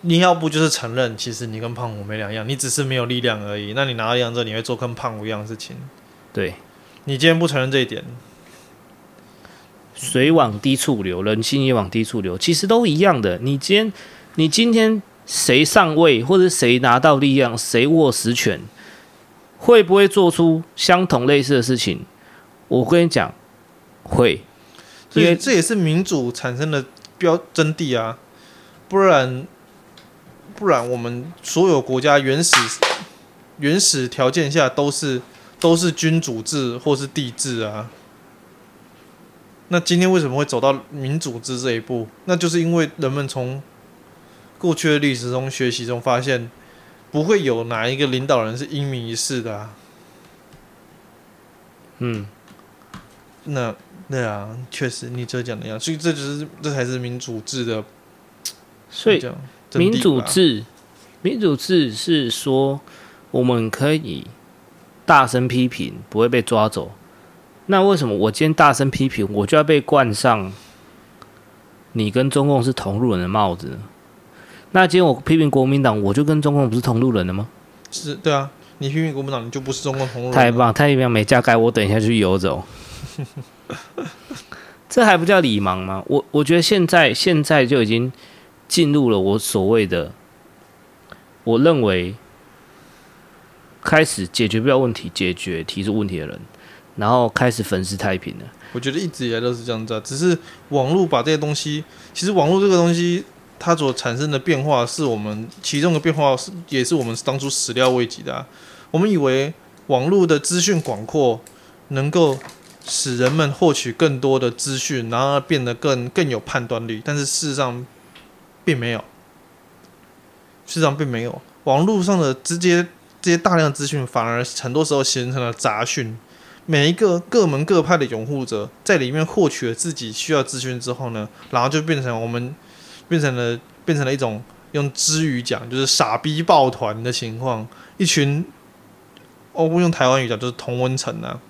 你要不就是承认，其实你跟胖虎没两样，你只是没有力量而已。那你拿到力量之后，你会做跟胖虎一样的事情。对，你今天不承认这一点，水往低处流，人心也往低处流，其实都一样的。你今天你今天谁上位，或者谁拿到力量，谁握实权。会不会做出相同类似的事情？我跟你讲，会，因为这也是民主产生的标真谛啊！不然，不然我们所有国家原始原始条件下都是都是君主制或是帝制啊。那今天为什么会走到民主制这一步？那就是因为人们从过去的历史中学习中发现。不会有哪一个领导人是英明一世的啊。嗯，那对啊，确实你这讲的一样，所以这就是这才是民主制的所以民主制，民主制是说我们可以大声批评，不会被抓走。那为什么我今天大声批评，我就要被冠上你跟中共是同路人的帽子呢？那今天我批评国民党，我就跟中共不是同路人了吗？是，对啊，你批评国民党，你就不是中共同路人。太棒，太棒，没加盖，我等一下就去游走。这还不叫礼盲吗？我我觉得现在现在就已经进入了我所谓的，我认为开始解决不了问题，解决提出问题的人，然后开始粉饰太平了。我觉得一直以来都是这样子啊，只是网络把这些东西，其实网络这个东西它所产生的变化，是我们其中的变化是也是我们当初始料未及的啊。我们以为网络的资讯广阔能够。使人们获取更多的资讯，然后变得更更有判断力，但是事实上并没有。事实上并没有，网络上的直接这些大量资讯，反而很多时候形成了杂讯。每一个各门各派的拥护者在里面获取了自己需要资讯之后呢，然后就变成我们变成了变成了一种用支语讲就是傻逼抱团的情况，一群，哦，用台湾语讲就是同温层啊。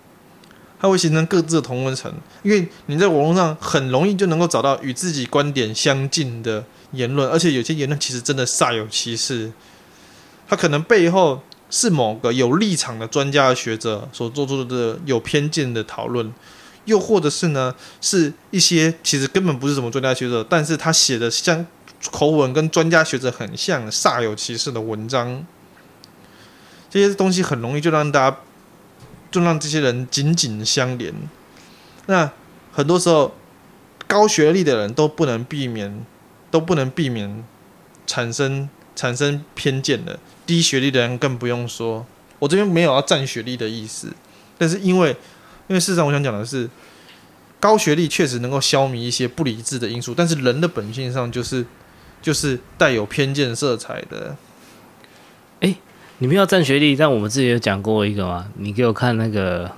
它会形成各自的同温层，因为你在网络上很容易就能够找到与自己观点相近的言论，而且有些言论其实真的煞有其事。它可能背后是某个有立场的专家学者所做出的有偏见的讨论，又或者是呢，是一些其实根本不是什么专家学者，但是他写的像口吻跟专家学者很像、煞有其事的文章。这些东西很容易就让大家。就让这些人紧紧相连。那很多时候，高学历的人都不能避免，都不能避免产生产生偏见的。低学历的人更不用说。我这边没有要占学历的意思，但是因为，因为事实上我想讲的是，高学历确实能够消弭一些不理智的因素，但是人的本性上就是就是带有偏见色彩的。你们要占学历，但我们之前有讲过一个嘛？你给我看那个，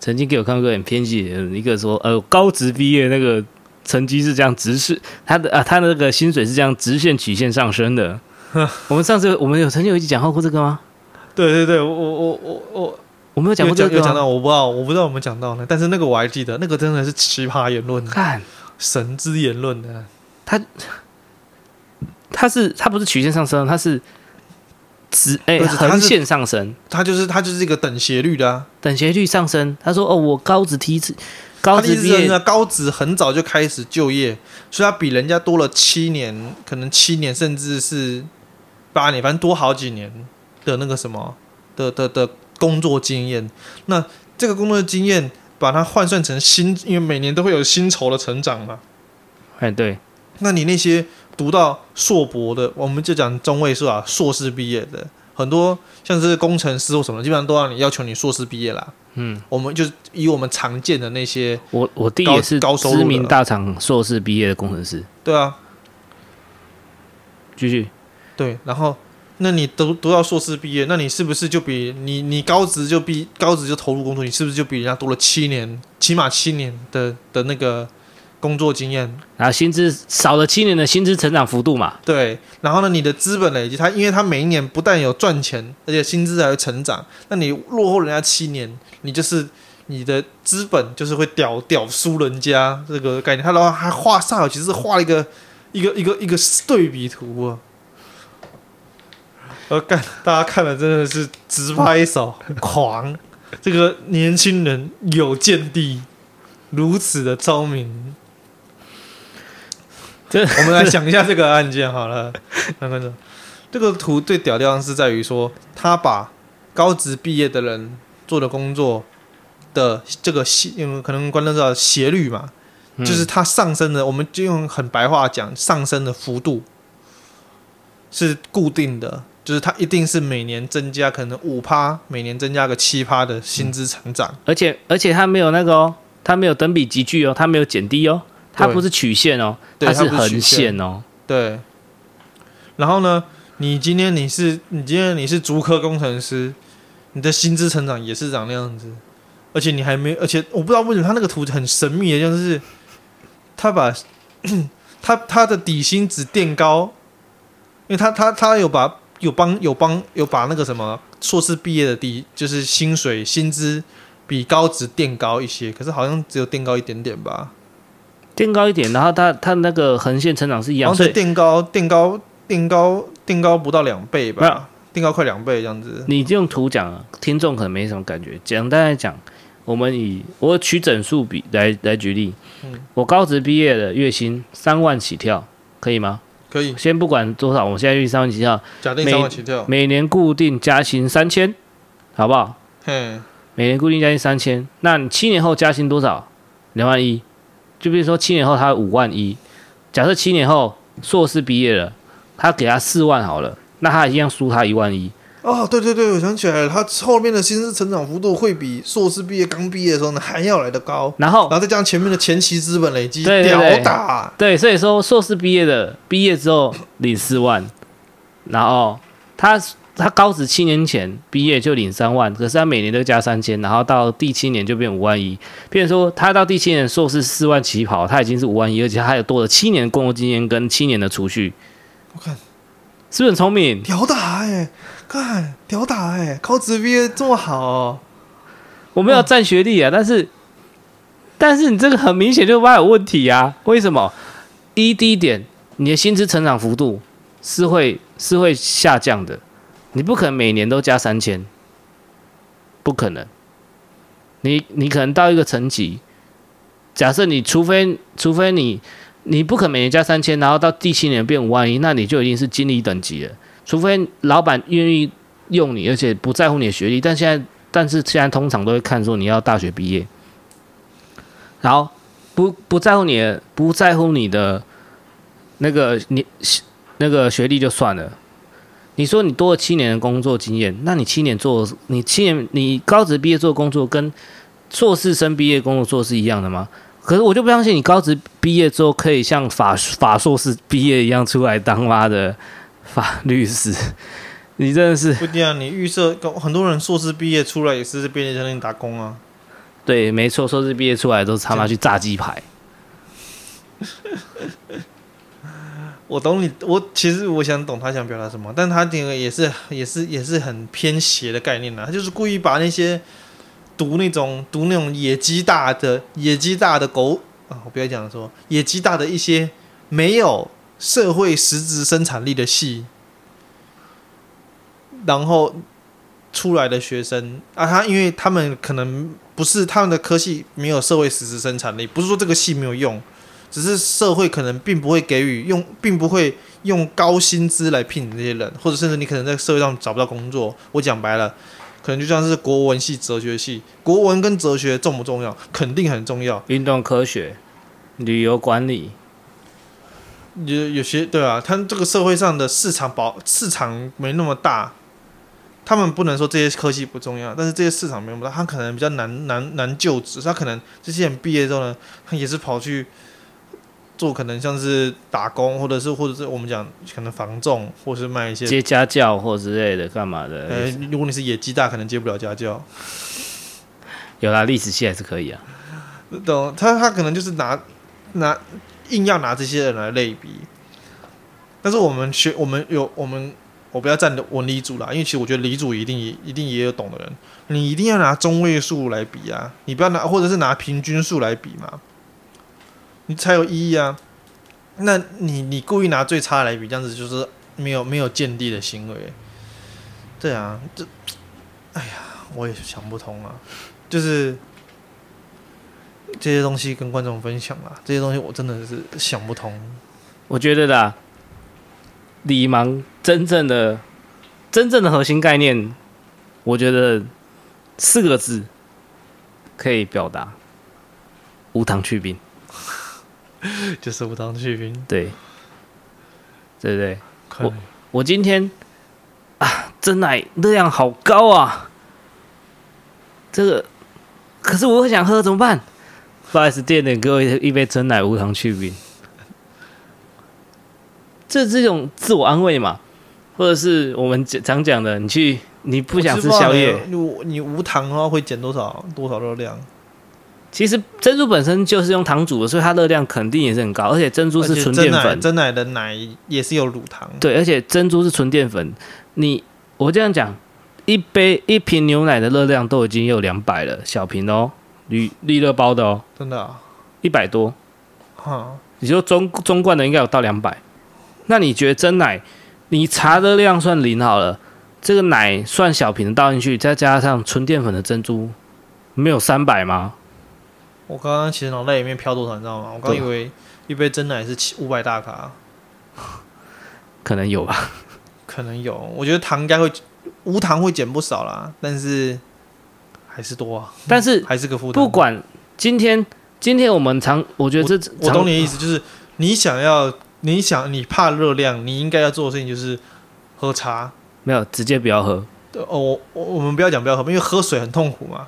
曾经给我看过很偏激的一个说，呃，高职毕业那个成绩是这样直视，他的啊，他的那个薪水是这样直线曲线上升的。我们上次我们有曾经有一集讲过这个吗？对对对，我我我我我没有讲过这个，有讲到我不知道，我不知道我们讲到呢。但是那个我还记得，那个真的是奇葩言论，看神之言论的。他他是他不是曲线上升，他是。直哎，横线上升，他就是他就是一个等斜率的啊，等斜率上升。他说：“哦，我高职梯次，高职毕业，高职很早就开始就业，所以他比人家多了七年，可能七年甚至是八年，反正多好几年的那个什么的的的工作经验。那这个工作经验，把它换算成薪，因为每年都会有薪酬的成长嘛。哎，对，那你那些。”读到硕博的，我们就讲中位数啊，硕士毕业的很多，像是工程师或什么，基本上都让你要求你硕士毕业啦。嗯，我们就以我们常见的那些，我我弟也是知名大厂硕士毕业的工程师。对啊，继续。对，然后那你读读到硕士毕业，那你是不是就比你你高职就毕高职就投入工作，你是不是就比人家多了七年，起码七年的的那个？工作经验，然后薪资少了七年的薪资成长幅度嘛？对，然后呢，你的资本累积，它因为它每一年不但有赚钱，而且薪资还会成长。那你落后人家七年，你就是你的资本就是会屌屌输人家这个概念。他然后还画上，其实画了一个一个一个一个对比图啊。呃，干，大家看了真的是直拍手，狂！这个年轻人有见地，如此的聪明。这我们来想一下这个 案件好了，看看这这个图最屌的地方是在于说，他把高职毕业的人做的工作的这个斜，因为可能观众知道斜率嘛，就是它上升的，我们就用很白话讲，上升的幅度是固定的，就是它一定是每年增加可能五趴，每年增加个七趴的薪资成长，而且而且它没有那个哦，它没有等比级距哦，它没有减低哦。它不是曲线哦，它是横线哦。对。然后呢，你今天你是你今天你是足科工程师，你的薪资成长也是长那样子，而且你还没，而且我不知道为什么他那个图很神秘的，就是他把他他的底薪只垫高，因为他他他有把有帮有帮有把那个什么硕士毕业的底就是薪水薪资比高职垫高一些，可是好像只有垫高一点点吧，垫高一点，然后它它那个横线成长是一样，所以垫高垫高垫高垫高不到两倍吧，垫高快两倍这样子。你用图讲，听众可能没什么感觉。简单来讲，我们以我取整数比来来举例，嗯，我高职毕业的月薪三万起跳，可以吗？可以。先不管多少，我现在预三万起跳，假定三万起跳，每年固定加薪三千，好不好？嗯。每年固定加薪三千，那你七年后加薪多少？两万一。就比如说七年后他五万一，假设七年后硕士毕业了，他给他四万好了，那他一样输他一万一。哦，对对对，我想起来了，他后面的薪资成长幅度会比硕士毕业刚毕业的时候呢还要来得高。然后，然后再加上前面的前期资本累积，对对对，屌打。对，所以说硕士毕业的毕业之后领四万，然后他。他高职七年前毕业就领三万，可是他每年都加三千，然后到第七年就变五万一。譬如说，他到第七年硕士四万起跑，他已经是五万一，而且他还有多了七年的工作经验跟七年的储蓄。我看是不是很聪明？屌打哎、欸，看屌打哎、欸，高职毕业这么好、哦。我没有占学历啊，但是但是你这个很明显就挖有问题啊？为什么？一第一点，你的薪资成长幅度是会是会下降的。你不可能每年都加三千，不可能。你你可能到一个层级，假设你除非除非你你不可能每年加三千，然后到第七年变五万一，那你就已经是经理等级了。除非老板愿意用你，而且不在乎你的学历。但现在但是现在通常都会看说你要大学毕业，然后不不在乎你的不在乎你的那个你那个学历就算了。你说你多了七年的工作经验，那你七年做你七年你高职毕业做工作跟硕士生毕业工作做是一样的吗？可是我就不相信你高职毕业之后可以像法法硕士毕业一样出来当妈的法律师，你真的是不一定啊！你预设很多人硕士毕业出来也是在便利商店打工啊。对，没错，硕士毕业出来都是他妈去炸鸡排。我懂你，我其实我想懂他想表达什么，但他这个也是也是也是很偏邪的概念呐，他就是故意把那些读那种读那种野鸡大的野鸡大的狗啊，我不要讲说野鸡大的一些没有社会实质生产力的系，然后出来的学生啊，他因为他们可能不是他们的科系没有社会实质生产力，不是说这个系没有用。只是社会可能并不会给予用，并不会用高薪资来聘你这些人，或者甚至你可能在社会上找不到工作。我讲白了，可能就像是国文系、哲学系，国文跟哲学重不重要？肯定很重要。运动科学、旅游管理，有有些对啊，他这个社会上的市场保市场没那么大，他们不能说这些科技不重要，但是这些市场没那么大，他可能比较难难难就职，他可能这些人毕业之后呢，他也是跑去。做可能像是打工，或者是或者是我们讲可能房仲，或是卖一些接家教或之类的，干嘛的？呃、欸，如果你是野鸡大，可能接不了家教。有啦，历史系还是可以啊。懂他，他可能就是拿拿硬要拿这些人来类比。但是我们学，我们有我们，我不要站的文理组啦，因为其实我觉得理组一定也一定也有懂的人。你一定要拿中位数来比啊，你不要拿，或者是拿平均数来比嘛。你才有意义啊！那你你故意拿最差来比，这样子就是没有没有见地的行为。对啊，这，哎呀，我也想不通啊！就是这些东西跟观众分享啊，这些东西我真的是想不通。我觉得啦，理盲真正的真正的核心概念，我觉得四个字可以表达：无糖去冰。就是无糖去冰，对，对不对？我我今天啊，真奶热量好高啊，这个可是我很想喝怎么办？不好意思，店里给我一杯真奶无糖去冰，这是一种自我安慰嘛？或者是我们常讲的，你去你不想吃宵夜，你你无糖的话会减多少多少热量？其实珍珠本身就是用糖煮的，所以它热量肯定也是很高，而且珍珠是纯淀粉，真奶的奶也是有乳糖。对，而且珍珠是纯淀粉。你我这样讲，一杯一瓶牛奶的热量都已经有两百了，小瓶哦，绿绿乐包的哦，真的哦，一百多。哈，你说中中罐的应该有到两百，那你觉得真奶，你茶热量算零好了，这个奶算小瓶的倒进去，再加上纯淀粉的珍珠，没有三百吗？我刚刚其实脑袋里面飘多少，你知道吗？我刚以为一杯真奶是七五百大卡，可能有吧，可能有。我觉得糖应该会无糖会减不少啦，但是还是多啊。但是还是个负担。不管今天今天我们常，我觉得这我，我懂你的意思，就是你想要，你想你怕热量，你应该要做的事情就是喝茶，没有直接不要喝。哦，我我们不要讲不要喝，因为喝水很痛苦嘛。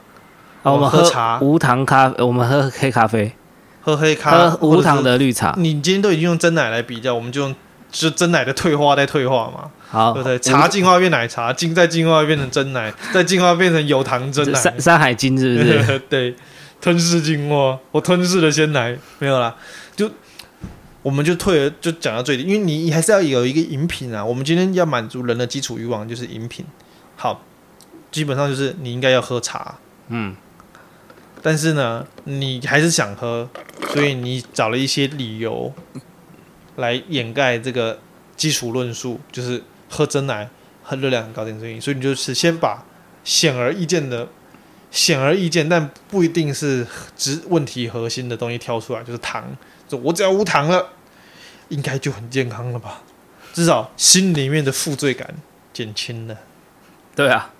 啊，我们喝茶无糖咖，我们喝黑咖啡，喝黑咖，喝无糖的绿茶。你今天都已经用真奶来比较，我们就用就真奶的退化再退化嘛，好，对不对？茶进化变奶茶，进再进化变成真奶，再进化变成有糖真奶。山山海经是不是？对，吞噬进化，我吞噬了鲜奶，没有啦，就我们就退了，就讲到最低，因为你还是要有一个饮品啊。我们今天要满足人的基础欲望就是饮品，好，基本上就是你应该要喝茶，嗯。但是呢，你还是想喝，所以你找了一些理由来掩盖这个基础论述，就是喝真奶，喝热量很高这件事情。所以你就是先把显而易见的、显而易见但不一定是只问题核心的东西挑出来，就是糖。就我只要无糖了，应该就很健康了吧？至少心里面的负罪感减轻了。对啊，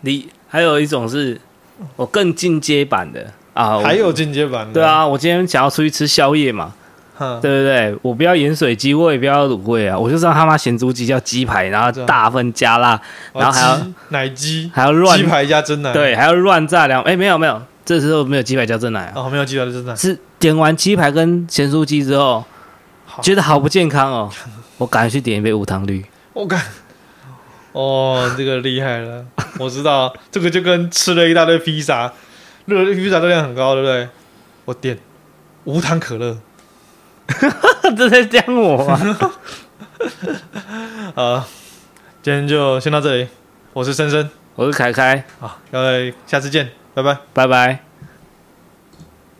你还有一种是。我更进阶版的。啊，还有进阶版的。对啊，我今天想要出去吃宵夜嘛，对不对？我不要盐水鸡，我也不要卤味啊，我就知道他妈咸猪鸡叫鸡排，然后大份加辣，然后还要奶鸡，还要乱鸡排加真奶，对，还要乱炸两。哎，没有没有，这时候没有鸡排加真奶哦，没有鸡排加真奶，是点完鸡排跟咸猪鸡之后，觉得好不健康哦，我赶紧去点一杯无糖绿，我干。哦，这个厉害了！我知道，这个就跟吃了一大堆披萨，热披萨热量很高，对不对？我点无糖可乐，这在讲我吗？啊，今天就先到这里。我是森森，我是凯凯，好，各位下次见，拜拜，拜拜。